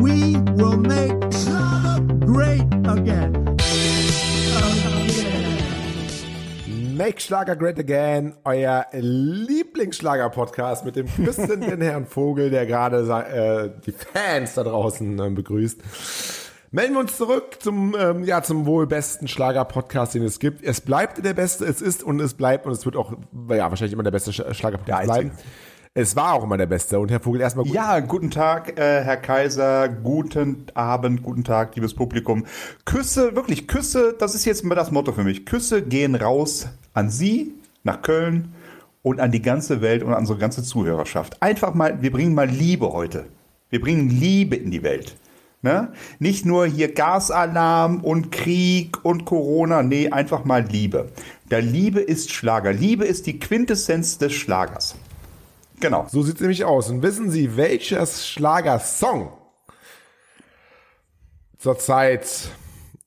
We will make Schlager great again. Make Schlager Great Again, euer Lieblingsschlager-Podcast mit dem küssenden Herrn Vogel, der gerade äh, die Fans da draußen äh, begrüßt. Melden wir uns zurück zum, ähm, ja, zum wohl besten Schlager-Podcast, den es gibt. Es bleibt der beste, es ist und es bleibt und es wird auch, ja, wahrscheinlich immer der beste Schlager-Podcast bleiben. Es war auch immer der Beste. Und Herr Vogel, erstmal gut. Ja, guten Tag, äh, Herr Kaiser. Guten Abend, guten Tag, liebes Publikum. Küsse, wirklich Küsse, das ist jetzt mal das Motto für mich. Küsse gehen raus an Sie, nach Köln und an die ganze Welt und an unsere ganze Zuhörerschaft. Einfach mal, wir bringen mal Liebe heute. Wir bringen Liebe in die Welt. Ne? Nicht nur hier Gasalarm und Krieg und Corona, nee, einfach mal Liebe. Der Liebe ist Schlager. Liebe ist die Quintessenz des Schlagers. Genau. So sieht es nämlich aus. Und wissen Sie, welcher Schlagersong zurzeit,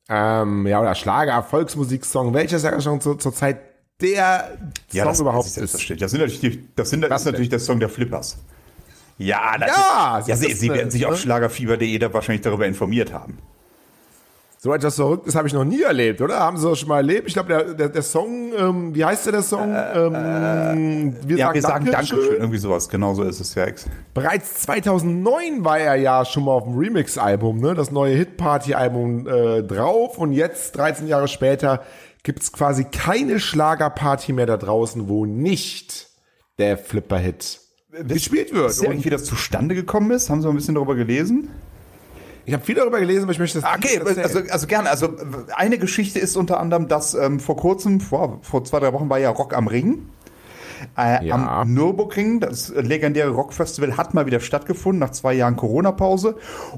ähm, ja, oder Schlager, Volksmusiksong, welcher Schlagersong zur, zurzeit der ja, Song das überhaupt ist? Das, das sind natürlich, die, das, sind, das ist natürlich der Song der Flippers. Ja, ja, ja sie, sie werden sich auf schlagerfieber.de da wahrscheinlich darüber informiert haben. So etwas Verrücktes habe ich noch nie erlebt, oder? Haben Sie das schon mal erlebt? Ich glaube, der, der, der Song, ähm, wie heißt der, der Song? Äh, ähm, wir ja, sagen wir sagen Dankeschön. Dankeschön. Irgendwie sowas, genau so ist es ja. Bereits 2009 war er ja schon mal auf dem Remix-Album, ne? das neue Hit-Party-Album äh, drauf. Und jetzt, 13 Jahre später, gibt's quasi keine Schlagerparty mehr da draußen, wo nicht der Flipper-Hit gespielt wird. Wisst ihr wie das zustande gekommen ist? Haben Sie mal ein bisschen darüber gelesen? Ich habe viel darüber gelesen, aber ich möchte das Okay, also, also gerne. Also eine Geschichte ist unter anderem, dass ähm, vor kurzem, vor, vor zwei, drei Wochen war ja Rock am Ring. Äh, ja. Am Nürburgring, das legendäre Rockfestival, hat mal wieder stattgefunden nach zwei Jahren Corona-Pause.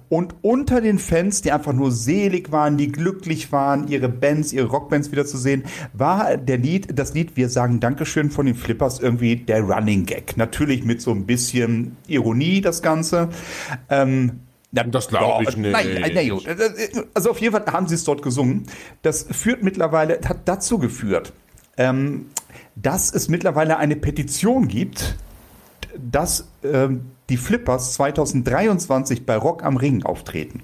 Und unter den Fans, die einfach nur selig waren, die glücklich waren, ihre Bands, ihre Rockbands wiederzusehen, war der Lied, das Lied Wir sagen Dankeschön von den Flippers irgendwie der Running Gag. Natürlich mit so ein bisschen Ironie das Ganze. Ähm, das glaube ich nicht. Nein, nein, also auf jeden Fall haben sie es dort gesungen. Das führt mittlerweile, hat dazu geführt, ähm, dass es mittlerweile eine Petition gibt, dass ähm, die Flippers 2023 bei Rock am Ring auftreten.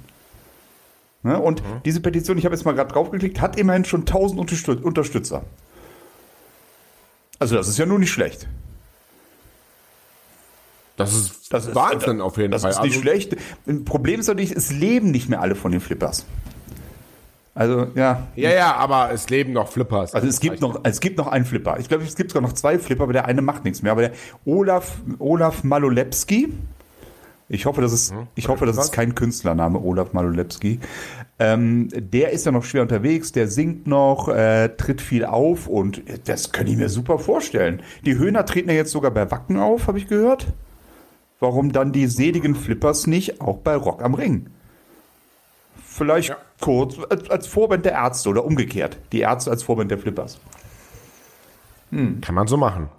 Ne? Und mhm. diese Petition, ich habe jetzt mal gerade draufgeklickt, hat immerhin schon 1000 Unterstützer. Also das ist ja nur nicht schlecht. Das ist, das ist Wahnsinn das, auf jeden das Fall. Das ist nicht also, schlecht. Ein Problem ist natürlich, es leben nicht mehr alle von den Flippers. Also, ja. Ja, ja, aber es leben noch Flippers. Also, es gibt noch, es gibt noch einen Flipper. Ich glaube, es gibt sogar noch zwei Flipper, aber der eine macht nichts mehr. Aber der Olaf, Olaf Malolepski, ich hoffe, das ist, hm, ich hoffe, das ist kein Künstlername, Olaf Malolepski. Ähm, der ist ja noch schwer unterwegs, der singt noch, äh, tritt viel auf und das kann ich mir super vorstellen. Die Höhner treten ja jetzt sogar bei Wacken auf, habe ich gehört warum dann die seligen Flippers nicht auch bei Rock am Ring? Vielleicht ja. kurz als, als, Vorband der Ärzte oder umgekehrt. Die Ärzte als Vorband der Flippers. Hm. Kann man so machen.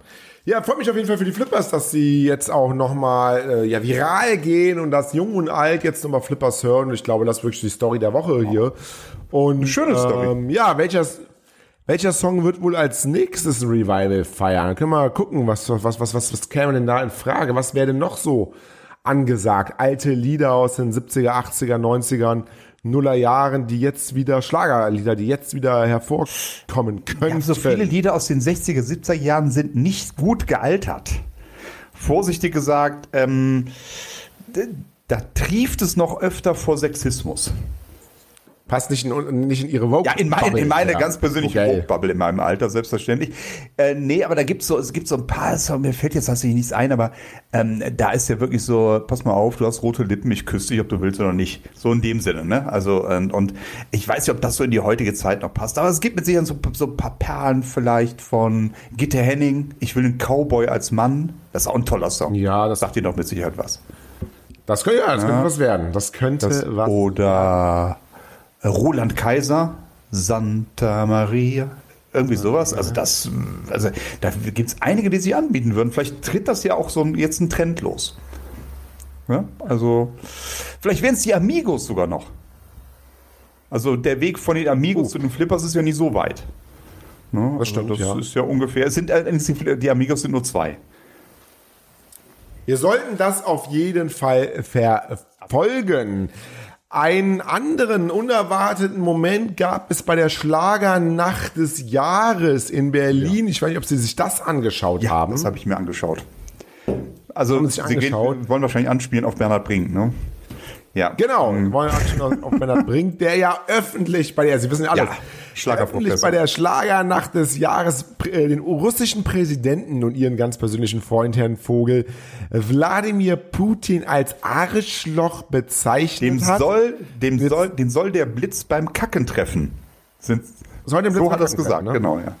Ja, freut mich auf jeden Fall für die Flippers, dass sie jetzt auch nochmal äh, ja, viral gehen und dass Jung und Alt jetzt nochmal Flippers hören. Ich glaube, das ist wirklich die Story der Woche hier. Und, Schöne Story. Ähm, ja, welches, welcher Song wird wohl als nächstes ein Revival feiern? Können wir mal gucken, was, was, was, was, was käme denn da in Frage? Was wäre denn noch so angesagt? Alte Lieder aus den 70er, 80er, 90ern, Nuller Jahren, die jetzt wieder Schlagerlieder, die jetzt wieder hervorkommen können. Ja, so viele Lieder aus den 60er, 70er Jahren sind nicht gut gealtert. Vorsichtig gesagt, ähm, da trieft es noch öfter vor Sexismus. Passt nicht in, nicht in ihre Vogue. Ja, in, mein, in meine ja. ganz persönliche okay. Vogue-Bubble in meinem Alter, selbstverständlich. Äh, nee, aber da gibt's so, es gibt so ein paar, so, mir fällt jetzt tatsächlich nichts ein, aber ähm, da ist ja wirklich so, pass mal auf, du hast rote Lippen, ich küsse dich, ob du willst oder nicht. So in dem Sinne, ne? Also, und, und ich weiß nicht, ob das so in die heutige Zeit noch passt, aber es gibt mit Sicherheit so, so ein paar Perlen vielleicht von Gitte Henning, ich will einen Cowboy als Mann. Das ist auch ein toller Song. Ja, das sagt dir doch mit Sicherheit was. Das könnte, ja, das ja. könnte was werden. Das könnte das, was. Oder Roland Kaiser, Santa Maria, irgendwie sowas. Also das, also da gibt es einige, die sich anbieten würden. Vielleicht tritt das ja auch so jetzt ein Trend los. Ja, also vielleicht wären es die Amigos sogar noch. Also der Weg von den Amigos oh. zu den Flippers ist ja nicht so weit. Ne? Das stimmt. Also das ja. ist ja ungefähr. Es sind die Amigos sind nur zwei. Wir sollten das auf jeden Fall ver folgen. Einen anderen unerwarteten Moment gab es bei der Schlagernacht des Jahres in Berlin. Ich weiß nicht, ob Sie sich das angeschaut haben. Das habe ich mir angeschaut. Also, Sie Sie gehen, angeschaut? wollen wahrscheinlich anspielen auf Bernhard Brink, ne? Ja. Genau, wir wollen Action auf Bernhard Brink, der ja öffentlich bei der, Sie wissen ja alles, Ja, öffentlich bei der Schlagernacht des Jahres äh, den russischen Präsidenten und ihren ganz persönlichen Freund Herrn Vogel Wladimir Putin als Arschloch bezeichnet Dem hat. soll, dem soll, den soll der Blitz beim Kacken treffen. Sind, Soll den Blitz so hat er es gesagt, ne? genau, ja.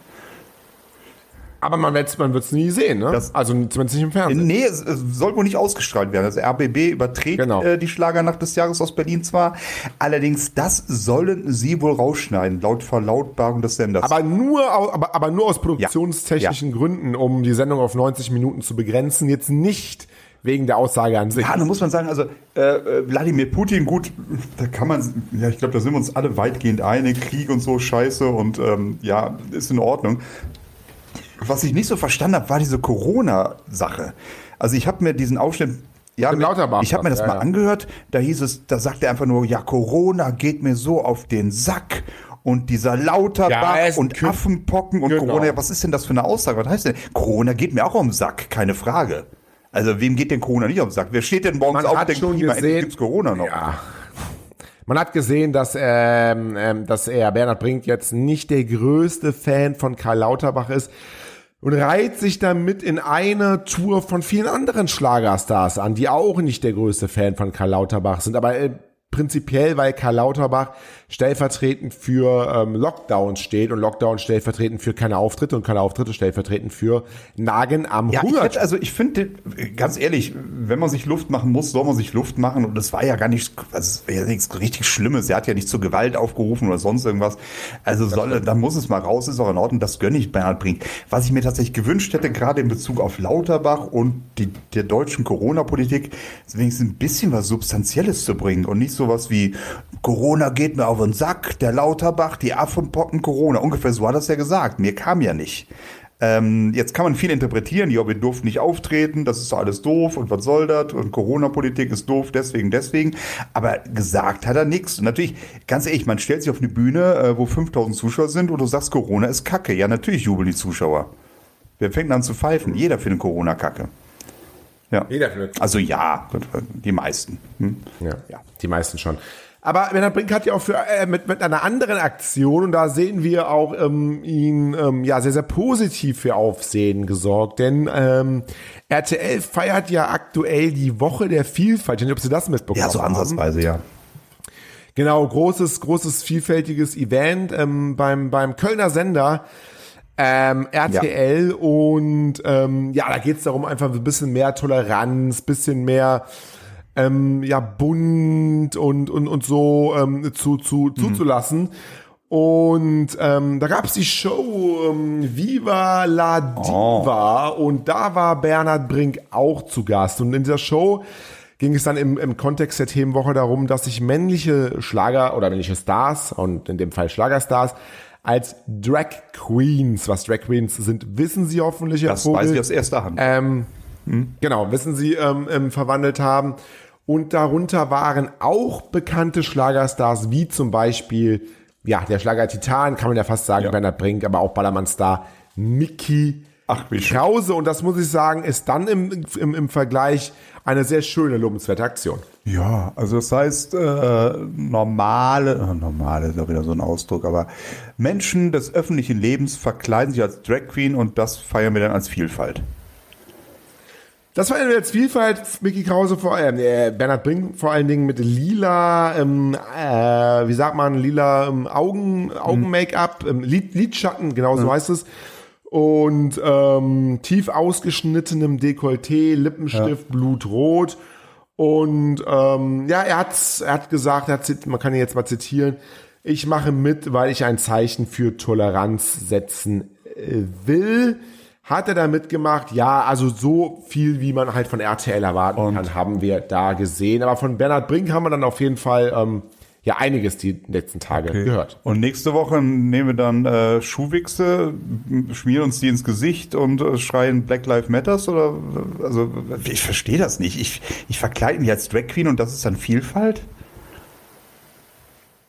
Aber man wird es man wird's nie sehen, ne? Das- also zumindest nicht im Fernsehen. Nee, es, es soll wohl nicht ausgestrahlt werden. Also RBB überträgt Genau. äh, die Schlagernacht des Jahres aus Berlin zwar. Allerdings, das sollen sie wohl rausschneiden, laut Verlautbarung des Senders. Aber nur, aber, aber nur aus produktionstechnischen Gründen, um die Sendung auf 90 Minuten zu begrenzen, jetzt nicht wegen der Aussage an sich. Ja, da muss man sagen, also äh, äh, Wladimir Putin, gut, da kann man, ja, ich glaube, da sind wir uns alle weitgehend einig, Krieg und so, scheiße und ähm, ja, ist in Ordnung. Was ich nicht so verstanden habe, war diese Corona-Sache. Also ich habe mir diesen Ausschnitt, ja, Mit ich habe mir das ja, mal ja. angehört, da hieß es, da sagt er einfach nur, ja, Corona geht mir so auf den Sack. Und dieser Lauterbach Ja, und Affenpocken und Genau. Corona, ja, was ist denn das für eine Aussage? Was heißt denn? Corona geht mir auch um den Sack, keine Frage. Also wem geht denn Corona nicht auf den Sack? Wer steht denn morgens Man auf und denkt, prima, gesehen- endlich gibt's Corona noch? Ja. Man hat gesehen, dass, ähm, ähm, dass er, Bernhard Brink, jetzt nicht der größte Fan von Karl Lauterbach ist und reiht sich damit in eine Tour von vielen anderen Schlagerstars an, die auch nicht der größte Fan von Karl Lauterbach sind. Aber äh, prinzipiell, weil Karl Lauterbach stellvertretend für ähm, Lockdown steht und Lockdown stellvertretend für keine Auftritte und keine Auftritte stellvertretend für Nagen am Ja, ich Hunger. hätte, also ich finde, ganz ehrlich, wenn man sich Luft machen muss, soll man sich Luft machen. Und das war ja gar nicht, also es war ja nichts richtig Schlimmes. Er hat ja nicht zur Gewalt aufgerufen oder sonst irgendwas. Also soll, dann muss es mal raus, ist auch in Ordnung. Das gönne ich Bernhard Brink. Was ich mir tatsächlich gewünscht hätte, gerade in Bezug auf Lauterbach und die, der deutschen Corona-Politik, ist wenigstens ein bisschen was Substanzielles zu bringen und nicht sowas wie Corona geht mir auf den Sack, der Lauterbach, die Affenpocken, Corona. Ungefähr so hat er es ja gesagt. Mir kam ja nicht. Ähm, jetzt kann man viel interpretieren, ja, wir durften nicht auftreten, das ist doch alles doof und was soll das und Corona-Politik ist doof, deswegen, deswegen. Aber gesagt hat er nichts. Und natürlich, ganz ehrlich, man stellt sich auf eine Bühne, äh, wo 5000 Zuschauer sind und du sagst, Corona ist Kacke. Ja, natürlich jubeln die Zuschauer. Wer fängt an zu pfeifen? Jeder findet Corona Kacke. Ja. Jeder findet Also ja, die meisten. Hm? Ja, ja, die meisten schon. Aber Bernhard Brink hat ja auch für, äh, mit, mit einer anderen Aktion, und da sehen wir auch ähm, ihn ähm, ja sehr, sehr positiv für Aufsehen gesorgt. Denn ähm, RTL feiert ja aktuell die Woche der Vielfalt. Ich weiß nicht, ob Sie das mitbekommen Ja, so haben. ansatzweise, ja. Genau, großes, großes, vielfältiges Event ähm, beim, beim Kölner Sender ähm, RTL und ähm, ja, da geht's darum, einfach ein bisschen mehr Toleranz, bisschen mehr ähm, ja, bunt und, und, und so ähm, zu, zu, zuzulassen. Und ähm, da gab's die Show ähm, Viva la Diva und da war Bernhard Brink auch zu Gast. Und in dieser Show ging es dann im, im Kontext der Themenwoche darum, dass sich männliche Schlager oder männliche Stars und in dem Fall Schlagerstars als Drag Queens, was Drag Queens sind, wissen Sie hoffentlich, Das Vogel. weiß ich aus erster Hand. Ähm, Genau, wissen Sie, ähm, ähm, verwandelt haben. Und darunter waren auch bekannte Schlagerstars, wie zum Beispiel, ja, der Schlager Titan, kann man ja fast sagen, Ja. Bernhard Brink, aber auch Ballermann-Star Mickey Ach, wie schön. Krause. Und das muss ich sagen, ist dann im, im, im Vergleich eine sehr schöne, lobenswerte Aktion. Ja, also das heißt, äh, normale, äh, normale ist ja wieder so ein Ausdruck, aber Menschen des öffentlichen Lebens verkleiden sich als Drag Queen und das feiern wir dann als Vielfalt. Das war jetzt Vielfalt, Mickey Krause vor allem, äh, Bernhard Brink vor allen Dingen mit lila, ähm, äh, wie sagt man, lila ähm, Augen, Augen-Make-up, ähm, Lid, Lidschatten, genau so heißt es. Und ähm, tief ausgeschnittenem Dekolleté, Lippenstift, blutrot. Und ähm, ja, er hat, er hat gesagt, er hat, man kann ihn jetzt mal zitieren, ich mache mit, weil ich ein Zeichen für Toleranz setzen äh, will. Hat er da mitgemacht? Ja, also so viel, wie man halt von RTL erwarten Und? kann, haben wir da gesehen. Aber von Bernhard Brink haben wir dann auf jeden Fall ähm, ja einiges die letzten Tage gehört. Und nächste Woche nehmen wir dann äh, Schuhwichse, schmieren uns die ins Gesicht und äh, schreien Black Lives Matters oder also ich verstehe das nicht. Ich, ich verkleide mich als Drag Queen und das ist dann Vielfalt?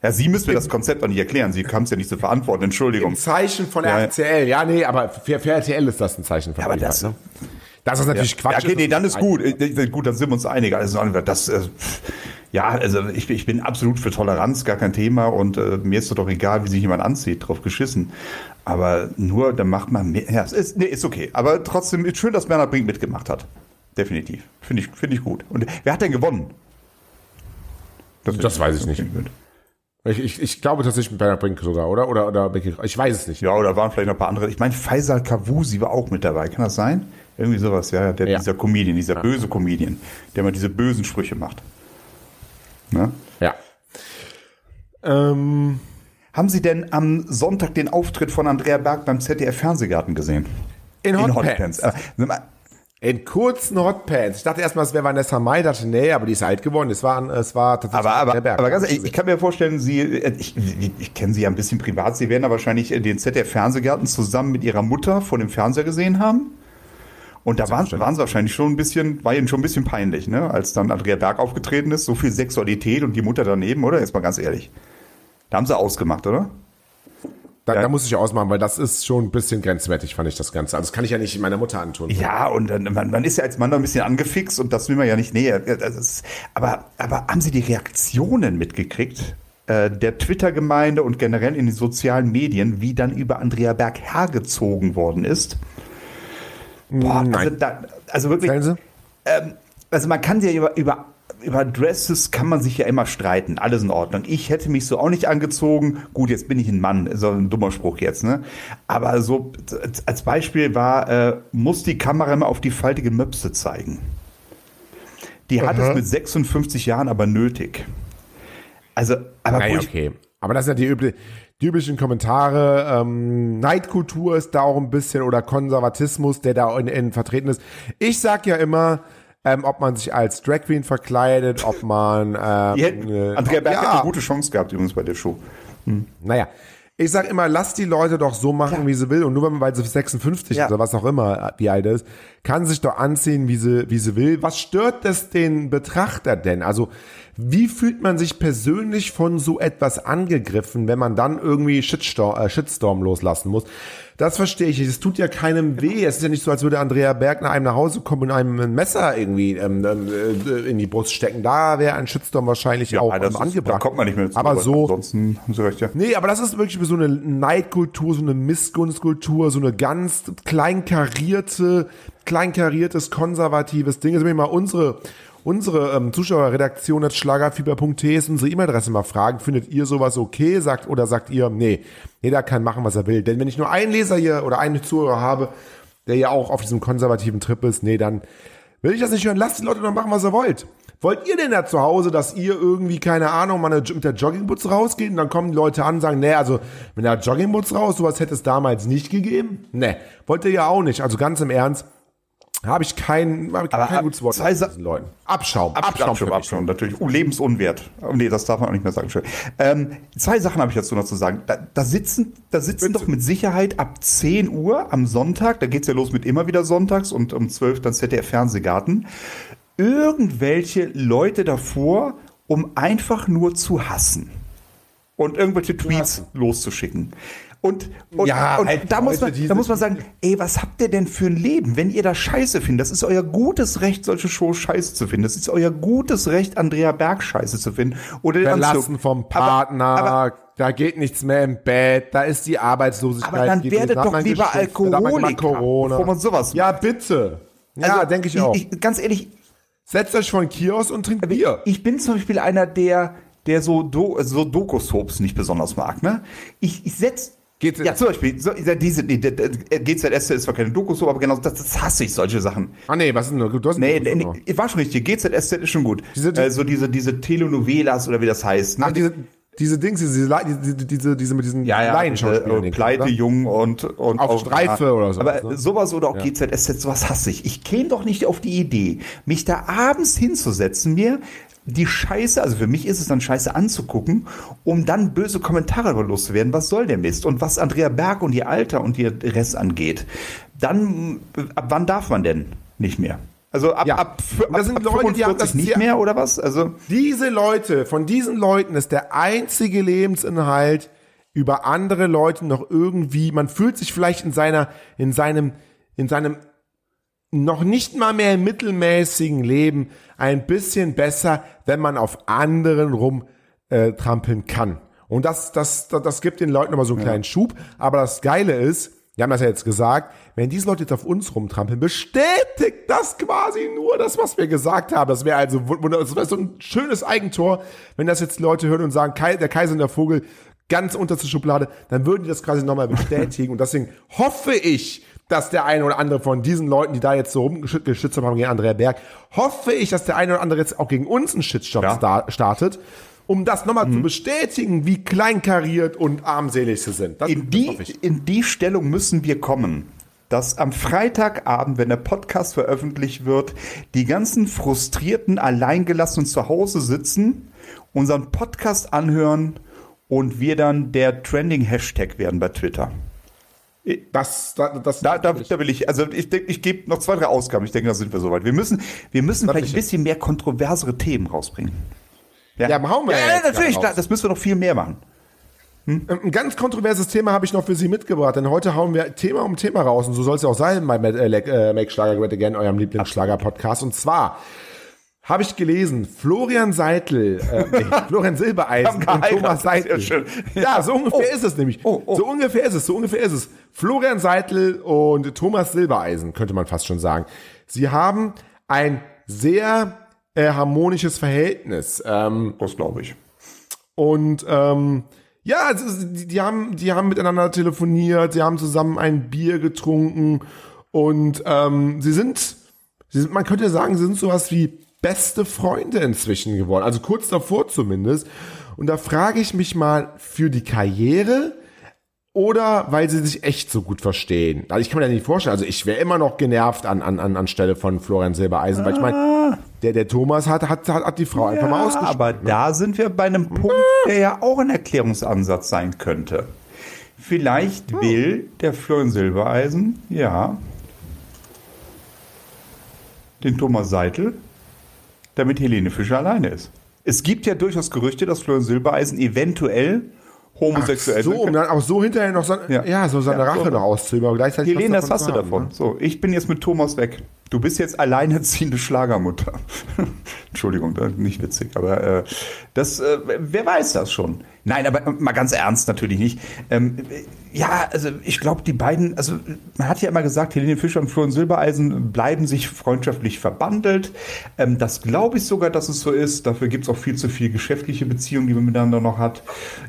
Ja, Sie müssen mir das Konzept auch nicht erklären. Sie haben es ja nicht zu verantworten. Entschuldigung. Ein Zeichen von Ja, ja. RTL. Ja, nee, aber für, für RTL ist das ein Zeichen von Ja, aber das- ne? Das ist natürlich Ja, Quatsch. okay, nee, dann ist gut. Äh, Gut, dann sind wir uns einig. Also, das, äh, ja, also ich, ich bin absolut für Toleranz, gar kein Thema. Und äh, mir ist doch egal, wie sich jemand anzieht, drauf geschissen. Aber nur, dann macht man mehr. Ja, es ist, nee, ist okay. Aber trotzdem ist schön, dass Bernhard Brink mitgemacht hat. Definitiv. Finde ich, finde ich gut. Und wer hat denn gewonnen? Das weiß ich nicht. Ich, ich, ich glaube tatsächlich mit Bernhard Brink sogar, oder? Oder, oder Becky, ich weiß es nicht. Ja, oder waren vielleicht noch ein paar andere. Ich meine, Faisal Kavusi war auch mit dabei. Kann das sein? Irgendwie sowas, ja. Der, Ja. Dieser Comedian, dieser böse Comedian, der mal diese bösen Sprüche macht. Ne? Ja. Ähm, Haben Sie denn am Sonntag den Auftritt von Andrea Berg beim ZDF Fernsehgarten gesehen? in Hotpants. Äh, sag mal, In kurzen Hotpants. Ich dachte erstmal, es wäre Vanessa Mai, dachte, nee, aber die ist alt geworden. Es war, es war tatsächlich Aber, aber, der Berg. aber ganz ehrlich, ich kann mir vorstellen, Sie, äh, ich, ich, ich kenne Sie ja ein bisschen privat, Sie werden da wahrscheinlich den ZDF Fernsehgarten zusammen mit Ihrer Mutter vor dem Fernseher gesehen haben. Und da waren, waren sie wahrscheinlich schon ein bisschen, war ihnen schon ein bisschen peinlich, ne? Als dann Andrea Berg aufgetreten ist, so viel Sexualität und die Mutter daneben, oder? Jetzt mal ganz ehrlich. Da haben sie ausgemacht, oder? Da, ja. da muss ich ausmachen, weil das ist schon ein bisschen grenzwertig, fand ich das Ganze. Also das kann ich ja nicht meiner Mutter antun. Ja, und dann, man, man ist ja als Mann noch ein bisschen angefixt und das will man ja nicht näher. Ist, aber, aber haben Sie die Reaktionen mitgekriegt? äh, Der Twitter-Gemeinde und generell in den sozialen Medien, wie dann über Andrea Berg hergezogen worden ist. Boah, also, Nein. da, also wirklich. Sie? Also man kann ja über, über, über Dresses kann man sich ja immer streiten. Alles in Ordnung. Ich hätte mich so auch nicht angezogen. Gut, jetzt bin ich ein Mann. So ein dummer Spruch jetzt, ne? Aber so als- Beispiel war, äh, muss die Kamera immer auf die faltige Möpse zeigen. Die hat es mit 56 Jahren aber nötig. Also, aber Naja, okay. Aber das sind ja die, übli die üblichen Kommentare. Ähm, Neidkultur ist da auch ein bisschen oder Konservatismus, der da in, in vertreten ist. Ich sag ja immer, ähm, ob man sich als Drag Queen verkleidet, ob man ähm, die hätten, äh, Andrea Berg ja, eine gute Chance gehabt übrigens bei der Show. Naja, ich sag immer, lass die Leute doch so machen, wie sie will. Und nur wenn man, weil sie 56 Ja. oder was auch immer, wie alt ist, kann sich doch anziehen, wie sie, wie sie will. Was stört es den Betrachter denn? Also, wie fühlt man sich persönlich von so etwas angegriffen, wenn man dann irgendwie Shitstorm, äh, Shitstorm loslassen muss? Das verstehe ich nicht. Es tut ja keinem weh. Es ist ja nicht so, als würde Andrea Berg nach einem nach Hause kommen und einem ein Messer irgendwie ähm, ähm, äh, in die Brust stecken. Da wäre ein Shitstorm wahrscheinlich auch Ah, das ähm, ist, angebracht. da kommt man nicht mehr zu. Aber so, Ansonsten haben Sie recht, ja. Nee, aber das ist wirklich so eine Neidkultur, so eine Missgunstkultur, so eine ganz kleinkarierte, kleinkariertes, konservatives Ding. Jetzt will ich mal unsere, unsere ähm, Zuschauerredaktion at schlagerfieber.de ist unsere E-Mail-Adresse mal fragen. Findet ihr sowas okay? Sagt, oder sagt ihr, nee, jeder kann machen, was er will. Denn wenn ich nur einen Leser hier oder einen Zuhörer habe, der ja auch auf diesem konservativen Trip ist, nee, dann will ich das nicht hören. Lasst die Leute doch machen, was ihr wollt. Wollt ihr denn da zu Hause, dass ihr irgendwie, keine Ahnung, mal mit der Joggingboots rausgeht und dann kommen die Leute an und sagen, nee, also mit der Joggingboots raus, sowas hätte es damals nicht gegeben? Nee, wollt ihr ja auch nicht. Also ganz im Ernst, habe ich kein, hab ich Aber kein ab- gutes Wort zwei diesen Leuten. Abschaum, Abschaum, Abschaum, Abschaum, natürlich. Oh, lebensunwert. Oh, nee, das darf man auch nicht mehr sagen. Schön. Ähm, zwei Sachen habe ich dazu noch zu sagen. Da, da sitzen, da sitzen doch mit Sicherheit ab 10 Uhr am Sonntag, da geht's ja los mit immer wieder sonntags und um 12 dann ZDF Fernsehgarten, irgendwelche Leute davor, um einfach nur zu hassen. Und irgendwelche Tweets loszuschicken. Und, und, Ja, und halt da, muss man, da muss man sagen, ey, was habt ihr denn für ein Leben, wenn ihr das scheiße findet? Das ist euer gutes Recht, solche Shows scheiße zu finden. Das ist euer gutes Recht, Andrea Berg scheiße zu finden. Oder den Verlassen vom Partner, Aber, aber, da geht nichts mehr im Bett, da ist die Arbeitslosigkeit. aber dann werdet da doch lieber da Alkoholiker, bevor man sowas Ja, bitte. Ja, Also, denke ich auch. Ich, ganz ehrlich, Setzt euch vor den Kiosk und trinkt Bier. ich bin zum Beispiel einer, der, der so, Do, so Doku-Soaps nicht besonders mag. Ne? Ich, ich setz Geht's- ja, zum Beispiel, so, diese, nee, der- der- GZS ist zwar keine Doku-Soap, aber genau das, das hasse ich, solche Sachen. Ah nee, was ist denn? Du hast Nee, nee, Doku- nee, war schon richtig. GZSZ ist schon gut. Diese- Diese, äh, so diese, diese Telenovelas oder wie das heißt. Ne? Ach, diese, diese Dings, diese, diese, diese, diese mit diesen ja, ja, Laienschauspielern, äh, Pleite, oder? Jung und, und Auf auch- Streife oder sowas, Aber ne? sowas oder auch GZSZ, sowas hasse ich. Ich käme doch nicht auf die Idee, mich da abends hinzusetzen, mir die Scheiße, also für mich ist es dann Scheiße anzugucken, um dann böse Kommentare darüber loszuwerden. Was soll der Mist? Und was Andrea Berg und ihr Alter und ihr Rest angeht, dann, ab wann darf man denn nicht mehr? Also ab, Ja. ab, Und das sind Leute, die haben das nicht mehr oder was? Also Diese Leute, von diesen Leuten ist der einzige Lebensinhalt über andere Leute noch irgendwie, man fühlt sich vielleicht in seiner, in seinem, in seinem noch nicht mal mehr mittelmäßigen Leben ein bisschen besser, wenn man auf anderen rum äh, kann. Und das, das, das, das gibt den Leuten immer so einen kleinen Schub. Aber das Geile ist, wir haben das ja jetzt gesagt, wenn diese Leute jetzt auf uns rumtrampeln, bestätigt das quasi nur das, was wir gesagt haben. Das wäre also das wäre so ein schönes Eigentor, wenn das jetzt Leute hören und sagen, der Kaiser und der Vogel, ganz unterste Schublade, dann würden die das quasi nochmal bestätigen. Und deswegen hoffe ich, dass der eine oder andere von diesen Leuten, die da jetzt so rumgeschützt haben gegen Andrea Berg, hoffe ich, dass der eine oder andere jetzt auch gegen uns einen Shitstorm Ja. sta- startet, um das nochmal zu bestätigen, wie kleinkariert und armselig sie sind. Das, in die, in die Stellung müssen wir kommen, dass am Freitagabend, wenn der Podcast veröffentlicht wird, die ganzen frustrierten, alleingelassenen zu Hause sitzen, unseren Podcast anhören und wir dann der Trending-Hashtag werden bei Twitter. Das, das, das, Da, da, da will ich, also ich denke, ich gebe noch zwei, drei Ausgaben. Ich denke, da sind wir soweit. Wir müssen, wir müssen vielleicht ein bisschen mehr kontroversere Themen rausbringen. Ja, hauen wir ja, ja ja natürlich, raus. das müssen wir noch viel mehr machen. Ein ganz kontroverses Thema habe ich noch für Sie mitgebracht, denn heute hauen wir Thema um Thema raus und so soll es ja auch sein bei Mad- äh, äh, Make Schlager Great Again, eurem Lieblingsschlager-Podcast. Und zwar habe ich gelesen, Florian Seitel, äh, nee, Florian Silbereisen und Thomas Seitel. schön. Ja, so ungefähr Oh. ist es nämlich. Oh, oh. So ungefähr ist es, so ungefähr ist es. Florian Seitel und Thomas Silbereisen, könnte man fast schon sagen. Sie haben ein sehr äh, harmonisches Verhältnis. Ähm, Das glaube ich. und ähm, ja, ist, die, die, haben, die haben miteinander telefoniert, sie haben zusammen ein Bier getrunken und ähm, sie sind, sie sind, man könnte sagen, sie sind sowas wie beste Freunde inzwischen geworden. Also kurz davor zumindest. Und da frage ich mich mal für die Karriere oder weil sie sich echt so gut verstehen. Also ich kann mir das nicht vorstellen. Also ich wäre immer noch genervt an, an, an, anstelle von Florian Silbereisen, weil ich meine, der, der Thomas hat, hat, hat, hat die Frau einfach mal ausgesprochen. aber da sind wir bei einem Punkt, der ja auch ein Erklärungsansatz sein könnte. Vielleicht will der Florian Silbereisen, ja, den Thomas Seitel, damit Helene Fischer alleine ist. Es gibt ja durchaus Gerüchte, dass Florian Silbereisen eventuell homosexuell so, sein um dann auch so hinterher noch so, ja. Ja. so seine Ja, Rache so. noch auszuüben, aber gleichzeitig Helene, was das hast du davon. ne? So, ich bin jetzt mit Thomas weg. Du bist jetzt alleinerziehende Schlagermutter. Entschuldigung, nicht witzig, aber äh, das, äh, wer weiß das schon? Nein, aber mal ganz ernst natürlich nicht. Ähm, äh, ja, also ich glaube, die beiden, also man hat ja immer gesagt, Helene Fischer und Florian Silbereisen bleiben sich freundschaftlich verbandelt. Ähm, das glaube ich sogar, dass es so ist. Dafür gibt es auch viel zu viel geschäftliche Beziehungen, die man miteinander noch hat.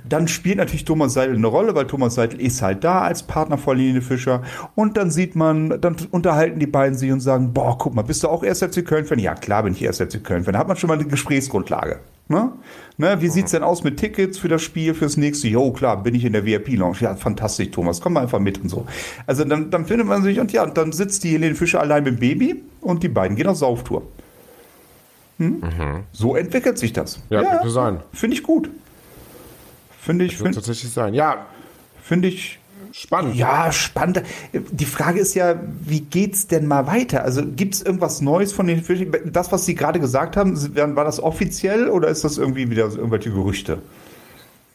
Dann spielt natürlich Thomas Seidel eine Rolle, weil Thomas Seidel ist halt da als Partner von Helene Fischer. Und dann sieht man, dann unterhalten die beiden sich und sagen, boah, guck mal, bist du auch 1. FC Köln-Fan? Ja, klar bin ich 1. FC Köln-Fan. Da hat man schon mal eine Gesprächsgrundlage. Ne? Ne, wie sieht's denn aus mit Tickets für das Spiel, fürs nächste? Jo, klar, bin ich in der VIP-Lounge. Ja, fantastisch, Thomas, komm mal einfach mit und so. Also dann, dann findet man sich und ja, und dann sitzt die Helene Fischer allein mit dem Baby und die beiden gehen auf Sauftour. Hm? So entwickelt sich das. Ja, könnte sein. Finde ich gut. Finde ich, finde tatsächlich sein. Ja, find ich spannend. ja, spannend. Die Frage ist ja, wie geht's denn mal weiter? Also gibt es irgendwas Neues von den Fischen? Das, was Sie gerade gesagt haben, war das offiziell oder ist das irgendwie wieder irgendwelche Gerüchte?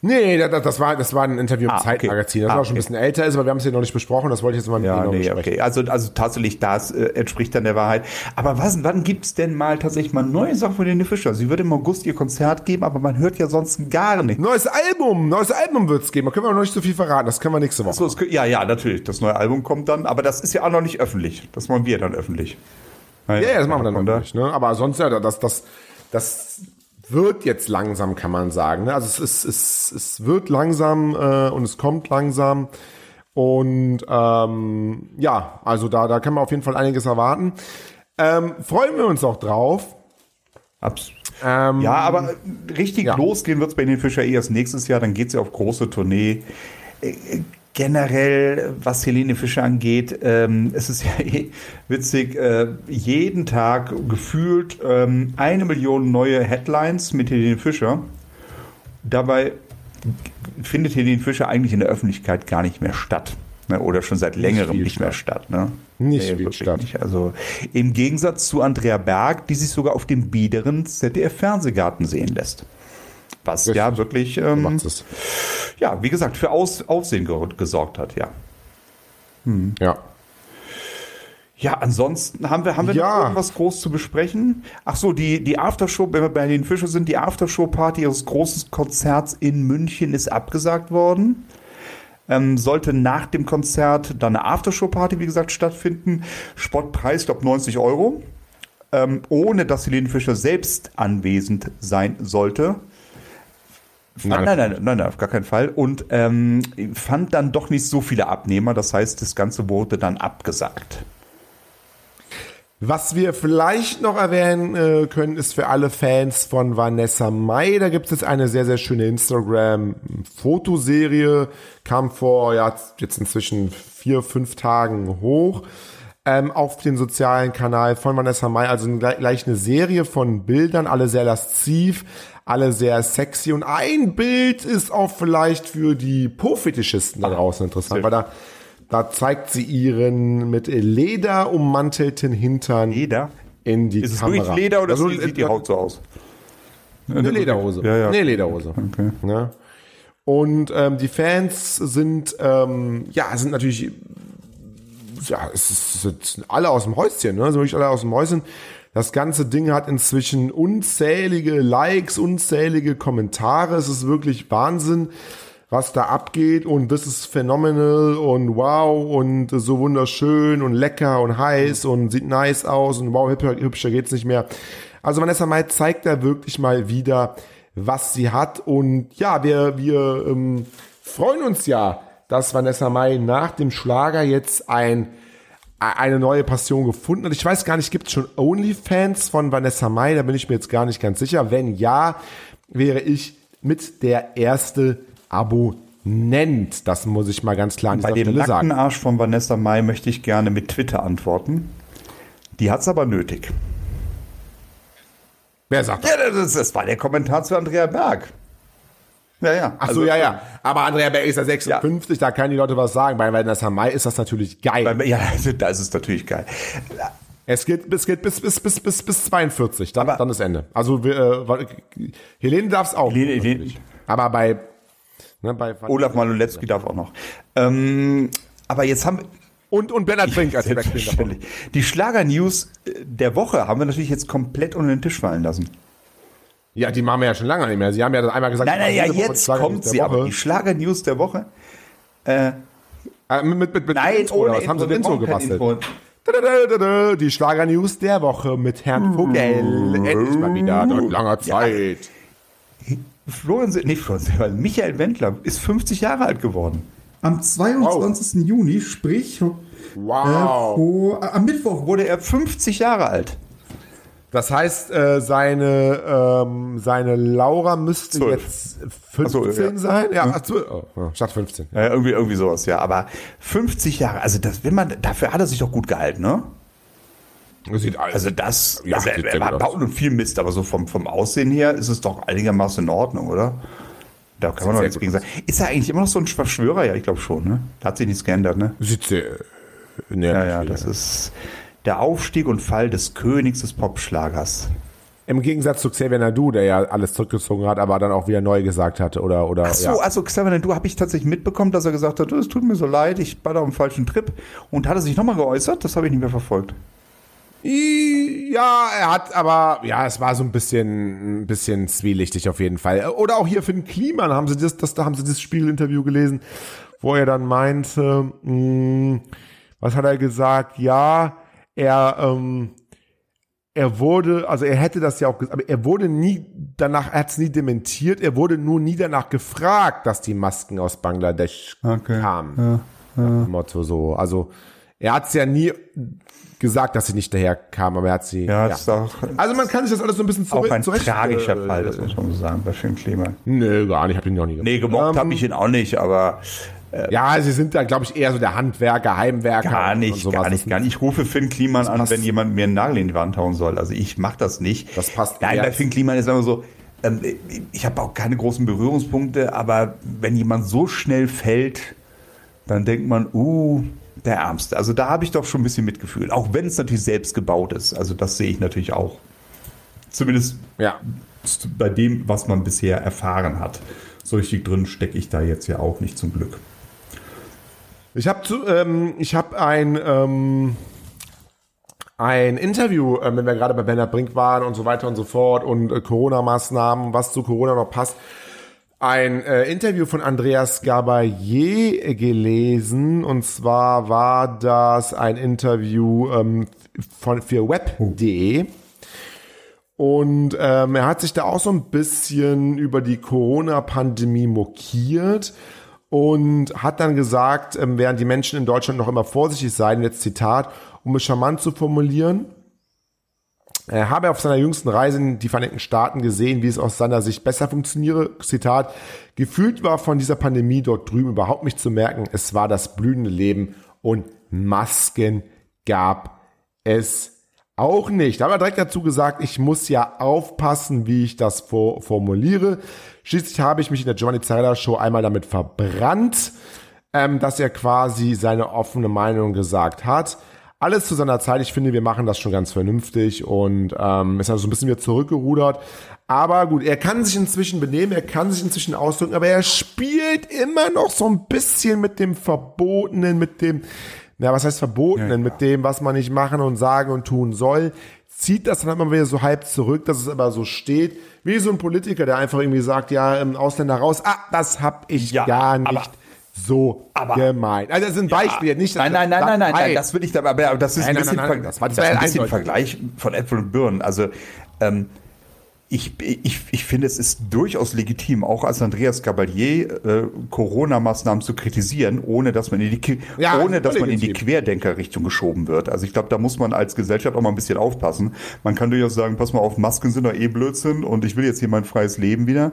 Nee, das, das, war, das war ein Interview im Ah. Zeitmagazin, das Ah, war schon ein okay. bisschen älter ist, aber wir haben es hier noch nicht besprochen, das wollte ich jetzt mal mit Ja, Ihnen nee, besprechen. okay. Also, also tatsächlich, das äh, entspricht dann der Wahrheit. Aber was, wann gibt's denn mal tatsächlich mal neue Sachen von Helene Fischer? Sie wird im August ihr Konzert geben, aber man hört ja sonst gar nichts. Neues Album, neues Album wird's geben. Da können wir noch nicht so viel verraten. Das können wir nächste Woche. So, es, kö- ja, ja, natürlich. Das neue Album kommt dann, aber das ist ja auch noch nicht öffentlich. Das machen wir dann öffentlich. ja, ja, das machen wir dann nicht. Ne? Aber sonst ja, das, das, das wird jetzt langsam, kann man sagen. Ne? Also es, ist, es, es wird langsam äh, und es kommt langsam. Und ähm, ja, also da, da kann man auf jeden Fall einiges erwarten. Ähm, freuen wir uns auch drauf. Abs Ähm, Ja, aber richtig ja. losgehen wird's bei den Fischer eh erst nächstes Jahr. Dann geht's ja auf große Tournee. Generell, was Helene Fischer angeht, ähm, es ist ja eh witzig, äh, jeden Tag gefühlt ähm, eine Million neue Headlines mit Helene Fischer. Dabei findet Helene Fischer eigentlich in der Öffentlichkeit gar nicht mehr statt. Ne? Oder schon seit längerem viel nicht, mehr statt. Ne? Nicht Nee, statt. Nicht. Also im Gegensatz zu Andrea Berg, die sich sogar auf dem biederen ZDF-Fernsehgarten sehen lässt. Was Richtig. ja wirklich, ähm, ja, wie gesagt, für Aus Aufsehen ge gesorgt hat, ja. Ja. Ja, ansonsten haben wir, haben wir Ja. noch irgendwas groß zu besprechen? Ach so, die, die Aftershow, wenn wir bei den Fischer sind, die Aftershow-Party ihres großen Konzerts in München ist abgesagt worden. Ähm, sollte nach dem Konzert dann eine Aftershow-Party, wie gesagt, stattfinden. Spottpreis, glaube 90 Euro. Ähm, ohne dass Helene Fischer selbst anwesend sein sollte. Nein, nein, nein, nein, nein, auf gar keinen Fall. Und ähm, fand dann doch nicht so viele Abnehmer. Das heißt, das Ganze wurde dann abgesagt. Was wir vielleicht noch erwähnen äh, können, ist für alle Fans von Vanessa Mai. Da gibt es eine sehr, sehr schöne Instagram-Fotoserie. Kam vor, ja, jetzt inzwischen vier, fünf Tagen hoch. Ähm, auf den sozialen Kanal von Vanessa Mai. Also gleich eine Serie von Bildern, alle sehr lasziv, alle sehr sexy. Und ein Bild ist auch vielleicht für die Po-Fetischisten da draußen interessant, weil da da zeigt sie ihren mit Leder ummantelten Hintern Leder? in die Ist es Kamera. wirklich Leder oder Also, sieht die äh, Haut so aus? Eine Lederhose. Ja, ja. Eine Lederhose. Okay. Ne? Und ähm, die Fans sind, ähm, ja, sind natürlich, ja, es, ist, sind alle aus dem Häuschen, ne? Also wirklich alle aus dem Häuschen. Das ganze Ding hat inzwischen unzählige Likes, unzählige Kommentare. Es ist wirklich Wahnsinn, was da abgeht. Und das ist phenomenal und wow und so wunderschön und lecker und heiß und sieht nice aus und wow, hübscher, hübscher geht's nicht mehr. Also Vanessa Mai zeigt da wirklich mal wieder, was sie hat. Und ja, wir, wir ähm, freuen uns ja, dass Vanessa Mai nach dem Schlager jetzt ein eine neue Passion gefunden hat. Ich weiß gar nicht, gibt es schon OnlyFans von Vanessa Mai? Da bin ich mir jetzt gar nicht ganz sicher. Wenn ja, wäre ich mit der erste Abonnent. Das muss ich mal ganz klar an Bei dem nackten Arsch von Vanessa Mai möchte ich gerne mit Twitter antworten. Die hat's aber nötig. Wer sagt das? Ja, das, das war der Kommentar zu Andrea Berg. Ja, ja. Ach so, ja, ja. Aber Andrea Berg ist ja 56, da können die Leute was sagen. Bei Vanessa Mai ist das natürlich geil. Beim- Ja, also da ist es natürlich geil. Es geht bis, geht bis, bis, bis, bis, bis 42, dann, Aber- dann ist Ende. Also wir, äh, Helene darf es auch. Helene- Helene-. Aber bei, ne, bei Olaf Malulecki darf auch noch. Ähm, aber jetzt haben und, und Bernhard Brink als Backspin. Die Schlager-News der Woche haben wir natürlich jetzt komplett unter den Tisch fallen lassen. Ja, die machen wir ja schon lange nicht mehr. Sie haben ja das einmal gesagt. Nein, nein, ja, jetzt kommt sie, aber die Schlager-News der Woche. Äh, mit, mit, mit, mit Nein, Intro, oder was haben sie Intro brauchen kein gebastelt? Die Schlager-News der Woche mit Herrn Vogel. Endlich mal wieder nach langer Zeit. Florian, nee, Florian, Michael Wendler ist 50 Jahre alt geworden. Am 22. Juni, sprich äh, Wow. äh, am Mittwoch Wurde er 50 Jahre alt. Das heißt, äh, seine, ähm, seine Laura müsste Zwölf. jetzt 15 Ach so, ja. sein. Ja, ach, zwölf. oh, statt 15. Ja, irgendwie, irgendwie sowas, ja. Aber 50 Jahre, also das, wenn man, dafür hat er sich doch gut gehalten, ne? Sieht. Also das, Ja, also er, er baut und viel Mist, aber so vom, vom Aussehen her ist es doch einigermaßen in Ordnung, oder? Da kann man doch nichts gegen sagen. Ist er eigentlich immer noch so ein Verschwörer? Ja, ich glaube schon, ne? Da hat sich nichts geändert, ne? Sieht sehr. Ne, Ja, ja, das ist der Aufstieg und Fall des Königs des Popschlagers. Im Gegensatz zu Xavier Nadu, der ja alles zurückgezogen hat, aber dann auch wieder neu gesagt hatte oder oder Ach so, ja. also Xavier du habe ich tatsächlich mitbekommen, dass er gesagt hat, es tut mir so leid, ich war da auf dem falschen Trip. Und hat er sich nochmal geäußert? Das habe ich nicht mehr verfolgt. Ja, er hat aber, ja, es war so ein bisschen, ein bisschen zwielichtig auf jeden Fall. Oder auch hier für den Kliman haben sie das, das, da haben sie das Spiegelinterview gelesen, wo er dann meinte, mh, was hat er gesagt? Ja, er, ähm, er wurde, also er hätte das ja auch gesagt, aber er wurde nie danach, er hat es nie dementiert, er wurde nur nie danach gefragt, dass die Masken aus Bangladesch kamen. Nach dem Motto so. Also er hat es ja nie gesagt, dass sie nicht daher kamen, aber er hat sie. Ja, Ja, ist auch, Also man kann sich das alles so ein bisschen auch zurecht, ein zurecht tragischer äh, Fall, das muss man so sagen, bei Finn Kliman. Nö, gar nicht, ich hab ihn noch nie gemacht. Nee, gemobbt Ähm, habe ich ihn auch nicht, aber Ja, sie sind da, glaube ich, eher so der Handwerker, Heimwerker. Gar nicht, gar nicht, gar nicht. Ich rufe Finn Kliman an, wenn jemand mir einen Nagel in die Wand hauen soll. Also ich mache das nicht. Das passt Nein, bei Finn Kliman ist immer so, ähm, ich habe auch keine großen Berührungspunkte, aber wenn jemand so schnell fällt, dann denkt man, uh, der Ärmste. Also da habe ich doch schon ein bisschen Mitgefühl. Auch wenn es natürlich selbst gebaut ist. Also das sehe ich natürlich auch. Zumindest Ja. bei dem, was man bisher erfahren hat. So richtig drin stecke ich da jetzt ja auch nicht zum Glück. Ich habe ähm, habe ein ähm, ein Interview, äh, wenn wir gerade bei Bernhard Brink waren und so weiter und so fort und äh, Corona-Maßnahmen, was zu Corona noch passt, ein äh, Interview von Andreas Gabayé gelesen und zwar war das ein Interview ähm, von für web.de und ähm, er hat sich da auch so ein bisschen über die Corona-Pandemie mokiert und hat dann gesagt, ähm, während die Menschen in Deutschland noch immer vorsichtig seien, jetzt Zitat, um es charmant zu formulieren, er habe auf seiner jüngsten Reise in die Vereinigten Staaten gesehen, wie es aus seiner Sicht besser funktioniere. Zitat, gefühlt war von dieser Pandemie dort drüben überhaupt nicht zu merken. Es war das blühende Leben und Masken gab es auch nicht. Da habe er direkt dazu gesagt, ich muss ja aufpassen, wie ich das formuliere. Schließlich habe ich mich in der Giovanni Zarella Show einmal damit verbrannt, ähm, dass er quasi seine offene Meinung gesagt hat. Alles zu seiner Zeit. Ich finde, wir machen das schon ganz vernünftig und ähm, ist also so ein bisschen wieder zurückgerudert. Aber gut, er kann sich inzwischen benehmen, er kann sich inzwischen ausdrücken, aber er spielt immer noch so ein bisschen mit dem Verbotenen, mit dem, ja, was heißt Verbotenen, mit dem, was man nicht machen und sagen und tun soll. Zieht das dann immer wieder so halb zurück, dass es aber so steht, wie so ein Politiker, der einfach irgendwie sagt, ja, ähm, Ausländer raus, ah, das hab ich Ja, gar nicht aber- so aber- gemeint. Also das ist ein Beispiel, nicht Nein, nein, nein, nein, nein, nein, das will ich da, aber aber das ist Nein, ein nein, bisschen, nein, nein, Ver- das war- das ein bisschen. Vergleich von Äpfel und Birnen. Also ähm, ich, ich, ich finde, es ist durchaus legitim, auch als Andreas Gabalier äh, Corona-Maßnahmen zu kritisieren, ohne dass man in die, Ja, ohne dass man in die. Querdenker-Richtung geschoben wird. Also ich glaube, da muss man als Gesellschaft auch mal ein bisschen aufpassen. Man kann durchaus sagen, pass mal auf, Masken sind doch eh Blödsinn und ich will jetzt hier mein freies Leben wieder,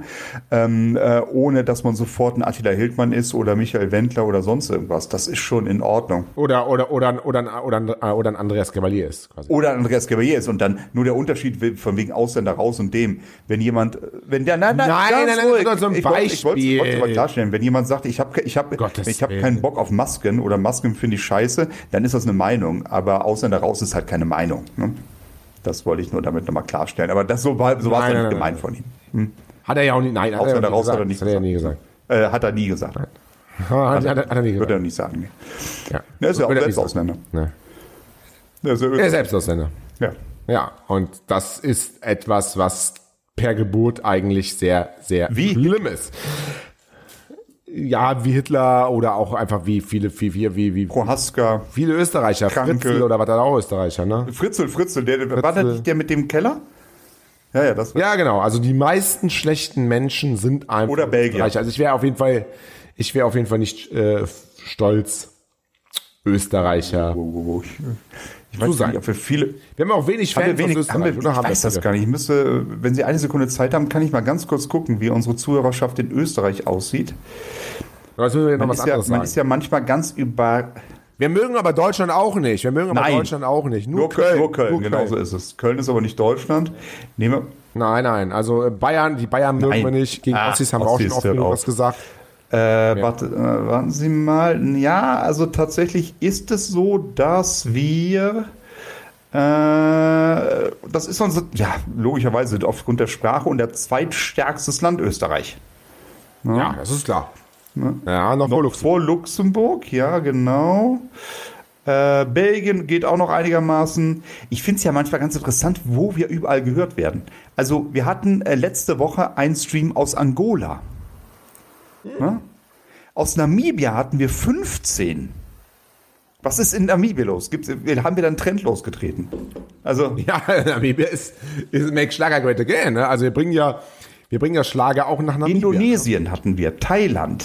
ähm, äh, ohne dass man sofort ein Attila Hildmann ist oder Michael Wendler oder sonst irgendwas. Das ist schon in Ordnung. Oder, oder, oder, oder, oder, oder, oder ein Andreas Cavalier ist, quasi. Oder Andreas Gabalier ist und dann nur der Unterschied von wegen Ausländer raus und dem, wenn jemand, wenn der, nein, nein, Nein, nein, nein, ist so ein ich wollte ich es klarstellen, wenn jemand sagt, ich habe ich hab, Gottes ich hab Willen. keinen Bock auf Masken oder Masken finde ich scheiße, dann ist das eine Meinung, aber Ausländer raus ist halt keine Meinung. Ne? Das wollte ich nur damit nochmal klarstellen. Aber das so war, so war es Nein, ja nein, nicht gemeint nein. von ihm. Hat er ja auch nicht, nein, hat er, ja Ausländer nicht raus gesagt. hat er nicht hat er ja nie gesagt. gesagt. Äh, hat er nie gesagt. Hat, hat, hat, hat er nie Würde gesagt. er nicht sagen. nee. Ja. Er ist ja auch Würde er selbst nicht sagen. Ausländer. Ja. Er ist ja Er ist selbst Ausländer. ja. Ja, und das ist etwas, was per Geburt eigentlich sehr, sehr Wie? schlimm ist. Ja, wie Hitler oder auch einfach wie viele, wie, wie, wie, wie Prohaska, viele Österreicher, Kranke. Fritzl oder was hat er auch Österreicher, ne? Fritzel, Fritzel, der, war das nicht der mit dem Keller? Ja, ja, das war Ja, genau. Also die meisten schlechten Menschen sind einfach Oder Belgier. Österreicher. Also ich wäre auf jeden Fall, ich wäre auf jeden Fall nicht äh, stolz, Österreicher. Wo, wo, wo. Ich, ich weiß nicht, ob wir viele. Wir haben auch wenig Haben Fans wir wenig, haben wir, ich oder? Haben weiß das gar nicht. Ich müsste, wenn Sie eine Sekunde Zeit haben, kann ich mal ganz kurz gucken, wie unsere Zuhörerschaft in Österreich aussieht. Aber Jetzt müssen wir noch Man ist, ja, man ist ja manchmal ganz über. Wir mögen aber Deutschland auch nicht. Wir mögen aber Nein. Deutschland auch nicht. Nur, Nur Köln. Nur Köln, Nur genau so ist es. Köln ist aber nicht Deutschland. Nehmen wir. Nein, nein. Also äh, Bayern, die Bayern mögen Nein. wir nicht. Gegen Ah, Ossis haben wir auch schon oft was gesagt. Äh, warte, äh, warten Sie mal. Ja, also tatsächlich ist es so, dass wir. Äh, das ist unser, ja, logischerweise aufgrund der Sprache und der zweitstärkstes Land Österreich. Ja, das ist klar. Ja, noch, vor Noch Luxemburg. vor Luxemburg, ja, genau. Äh, Belgien geht auch noch einigermaßen. Ich finde es ja manchmal ganz interessant, wo wir überall gehört werden. Also, wir hatten äh, letzte Woche einen Stream aus Angola. Ja? Aus Namibia hatten wir 15. Was ist in Namibia los? Gibt's, haben wir dann einen Trend losgetreten? Also, Ja, Namibia ist, ist Make Schlager Great Again. Ne? Also wir bringen ja, wir bringen ja Schlager auch nach Namibia. Indonesien hatten wir, Thailand.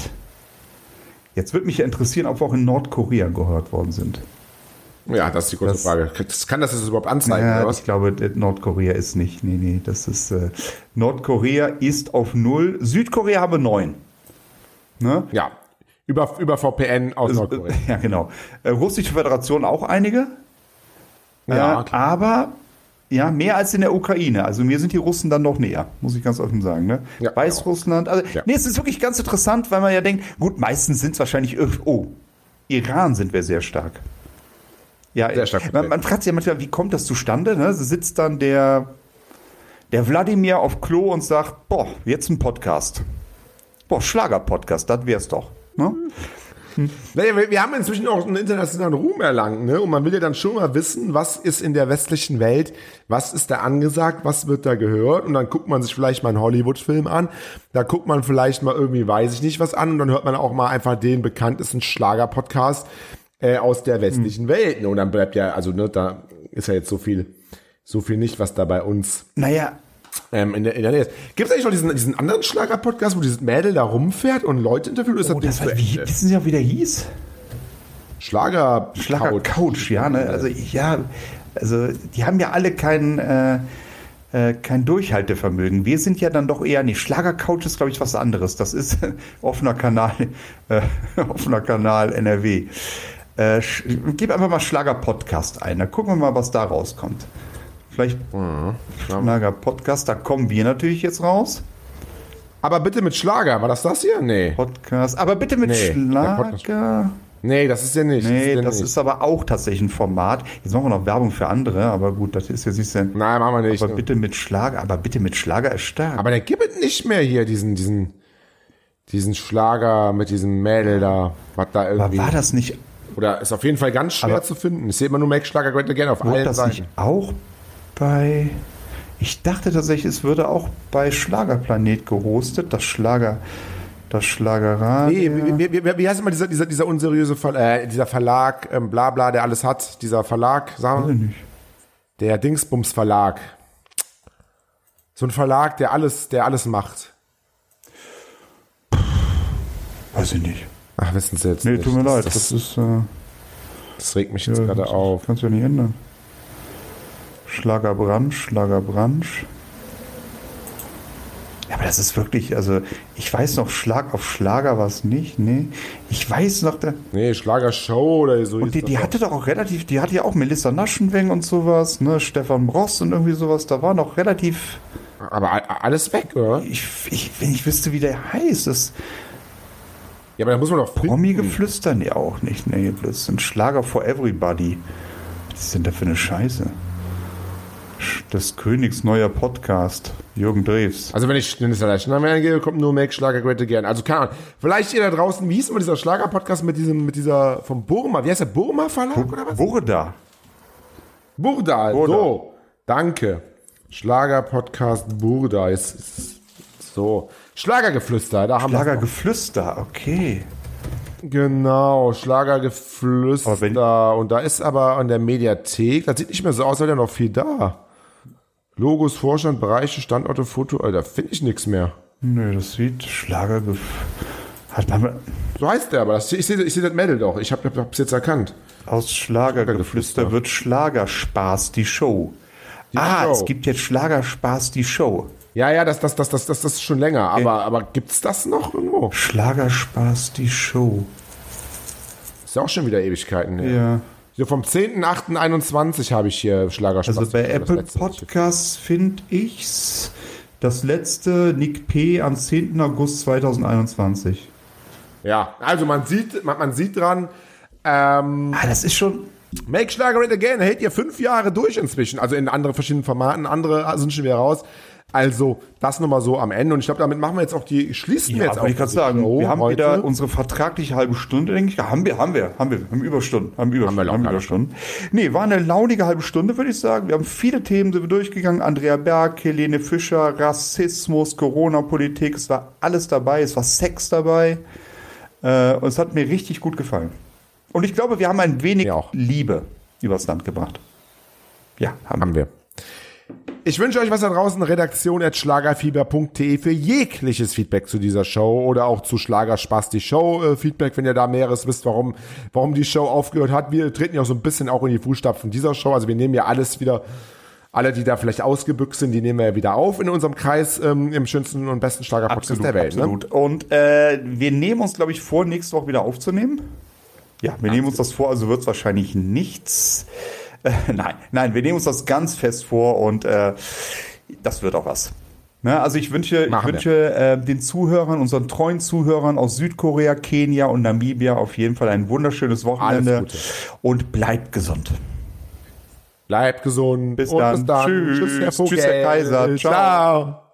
Jetzt würde mich ja interessieren, ob wir auch in Nordkorea gehört worden sind. Ja, das ist die große Das- Frage. Kann das das überhaupt anzeigen, Ja, ich glaube, Nordkorea ist nicht. Nee, nee, das ist. Äh, Nordkorea ist auf null. Südkorea haben wir neun. Ne? Ja. Über, über VPN aus Nordkorea. Ja, genau. Äh, Russische Föderation auch einige. Ja, äh, aber ja, mehr als in der Ukraine. Also mir sind die Russen dann noch näher, muss ich ganz offen sagen. Ne? Ja, Weißrussland. Also, Ja. nee, es ist wirklich ganz interessant, weil man ja denkt, gut, meistens sind es wahrscheinlich, oh, Iran sind wir sehr stark. Ja, Sehr stark man, man fragt sich ja manchmal, wie kommt das zustande? Ne? So sitzt dann der, der Wladimir auf Klo und sagt, boah, jetzt ein Podcast. Boah, Schlager-Podcast, das wär's doch. Ne? Naja, wir, wir haben inzwischen auch einen internationalen Ruhm erlangt, ne? Und man will ja dann schon mal wissen, was ist in der westlichen Welt, was ist da angesagt, was wird da gehört? Und dann guckt man sich vielleicht mal einen Hollywood-Film an, da guckt man vielleicht mal irgendwie, weiß ich nicht, was an, und dann hört man auch mal einfach den bekanntesten Schlager-Podcast äh, aus der westlichen Welt. Ne? Und dann bleibt ja, also ne, da ist ja jetzt so viel, so viel nicht, was da bei uns Naja, ähm, in, der, in der Nähe ist. Gibt es eigentlich noch diesen, diesen anderen Schlager-Podcast, wo dieses Mädel da rumfährt und Leute interviewt? Ist oh, das war, wie, wissen Sie auch, wie der hieß? Schlager, Schlager Couch. Couch, ja, ne? Also ja, also die haben ja alle kein, äh, äh, kein Durchhaltevermögen. Wir sind ja dann doch eher, nee, Schlager Couch ist, glaube ich, was anderes. Das ist offener Kanal, äh, offener Kanal NRW. Äh, gib einfach mal Schlager Podcast ein, dann gucken wir mal, was da rauskommt. Vielleicht Schlager Podcast, da kommen wir natürlich jetzt raus. Aber bitte mit Schlager, war das das hier? Nee. Podcast, aber bitte mit Nee, Schlager. Nee, das ist ja nicht. Nee, ja das nicht. ist aber auch tatsächlich ein Format. Jetzt machen wir noch Werbung für andere, aber gut, das ist ja siehst du, Nein, machen wir nicht. Aber bitte mit Schlager, aber bitte mit Schlager ist stark. Aber der gibt es nicht mehr hier, diesen, diesen, diesen Schlager mit diesem Mädel da, was da Aber irgendwie. war das nicht, Oder ist auf jeden Fall ganz schwer Aber- zu finden. Ich sehe immer nur Make Schlager Great Again auf allen das Seiten. nicht auch bei. Ich dachte tatsächlich, es würde auch bei Schlagerplanet gehostet, das Schlager, das Schlagerradio. Nee, wie, wie, wie, heißt immer dieser, dieser, dieser unseriöse Ver äh, dieser Verlag, ähm, bla bla, der alles hat, dieser Verlag, sagen wir, ich nicht. der Dingsbums Verlag. So ein Verlag, der alles, der alles macht. Weiß ich nicht. Ach, wissen Sie jetzt Nee, nicht. tut mir leid, Das, das, das, ist. Äh, das regt mich jetzt ja, gerade das auf. Kannst du ja nicht ändern. Schlagerbranch, Schlagerbranch. Ja, aber das ist wirklich, also ich weiß noch, Schlag auf Schlager war es nicht, nee. Ich weiß noch, da, Nee, Schlagershow oder so. Und die, die hatte doch auch relativ, die hatte ja auch Melissa Naschenweng und sowas, ne, Stefan Bross und irgendwie sowas, da war noch relativ, Aber alles weg, oder? ich, ich, wenn ich wüsste, wie der heißt, das Ja, aber da muss man doch. Promi-Geflüster, nee, auch nicht, nee, das sind Schlager for Everybody. Was ist denn da für eine Scheiße? Des Königs neuer Podcast, Jürgen Drews. Also wenn ich den Namen eingehe, kommt nur Make Schlager Great Again. Also keine Ahnung. Vielleicht ihr da draußen, wie hieß immer dieser Schlager-Podcast mit diesem, mit dieser, vom Burma, wie heißt der, Burma Verlag oder was? Burda. Burda, Burda. so. Danke. Schlager-Podcast Burda ist, ist so. Schlagergeflüster, da haben wir Schlagergeflüster, okay. Genau, Schlagergeflüster. Und da ist aber an der Mediathek, das sieht nicht mehr so aus, als wäre da noch viel da. Logos, Vorstand, Bereiche, Standorte, Foto, Alter, finde ich nichts mehr. Nö, das sieht Schlagergef... Hat man So heißt der, aber das, ich sehe ich seh das Mädel doch. Ich habe es jetzt erkannt. Aus Schlagergeflüster wird Schlagerspaß die Show. ah, Show. es gibt jetzt Schlagerspaß die Show. Ja, ja, das, das, das, das, das, das ist schon länger. Aber, aber gibt's das noch irgendwo? Schlagerspaß die Show. Ist ja auch schon wieder Ewigkeiten her. Ja. So vom 10.8.21 habe ich hier Schlagerspaß. Also bei Apple. Podcasts finde ich's das letzte Nick P. am 10. August 2021. Ja, also man sieht, man, man sieht dran, ähm, Ah, das ist schon. Make Schlager Great Again hält ihr fünf Jahre durch inzwischen. Also in andere verschiedenen Formaten, andere sind schon wieder raus. Also das nochmal so am Ende. Und ich glaube, damit machen wir jetzt auch die, schließen wir Ja, jetzt wollte ich diese sagen, Show wir haben heute. wieder unsere vertragliche halbe Stunde, denke ich. Haben wir, haben wir, haben wir, haben Überstunden, haben Überstunden, wir haben. Überstunden. Nee, war eine launige halbe Stunde, würde ich sagen. Wir haben viele Themen sind wir durchgegangen. Andrea Berg, Helene Fischer, Rassismus, Corona-Politik, es war alles dabei, es war Sex dabei. Äh, und es hat mir richtig gut gefallen. Und ich glaube, wir haben ein wenig auch. Liebe übers Land gebracht. Ja, haben. Haben wir. Ich wünsche euch was da draußen, redaktion.schlagerfieber.de für jegliches Feedback zu dieser Show oder auch zu Schlagerspaß die Show äh, Feedback, wenn ihr da mehres wisst, warum, warum die Show aufgehört hat. Wir treten ja auch so ein bisschen auch in die Fußstapfen dieser Show. Also wir nehmen ja alles wieder alle, die da vielleicht ausgebüxt sind, die nehmen wir ja wieder auf in unserem Kreis ähm, im schönsten und besten Schlager-Podcast der Welt. Ne? Absolut. Und äh, wir nehmen uns, glaube ich, vor, nächste Woche wieder aufzunehmen. Ja, wir nehmen uns das vor, also wird es wahrscheinlich nichts. Äh, nein, nein, wir nehmen uns das ganz fest vor und äh, das wird auch was. Ne, also ich wünsche, ich Machen wünsche äh, den Zuhörern, unseren treuen Zuhörern aus Südkorea, Kenia und Namibia auf jeden Fall ein wunderschönes Wochenende und bleibt gesund. Bleibt gesund. Bis dann. Bis dann. Tschüss. Tschüss, Herr. Tschüss, Herr Kaiser. Ciao. Ciao.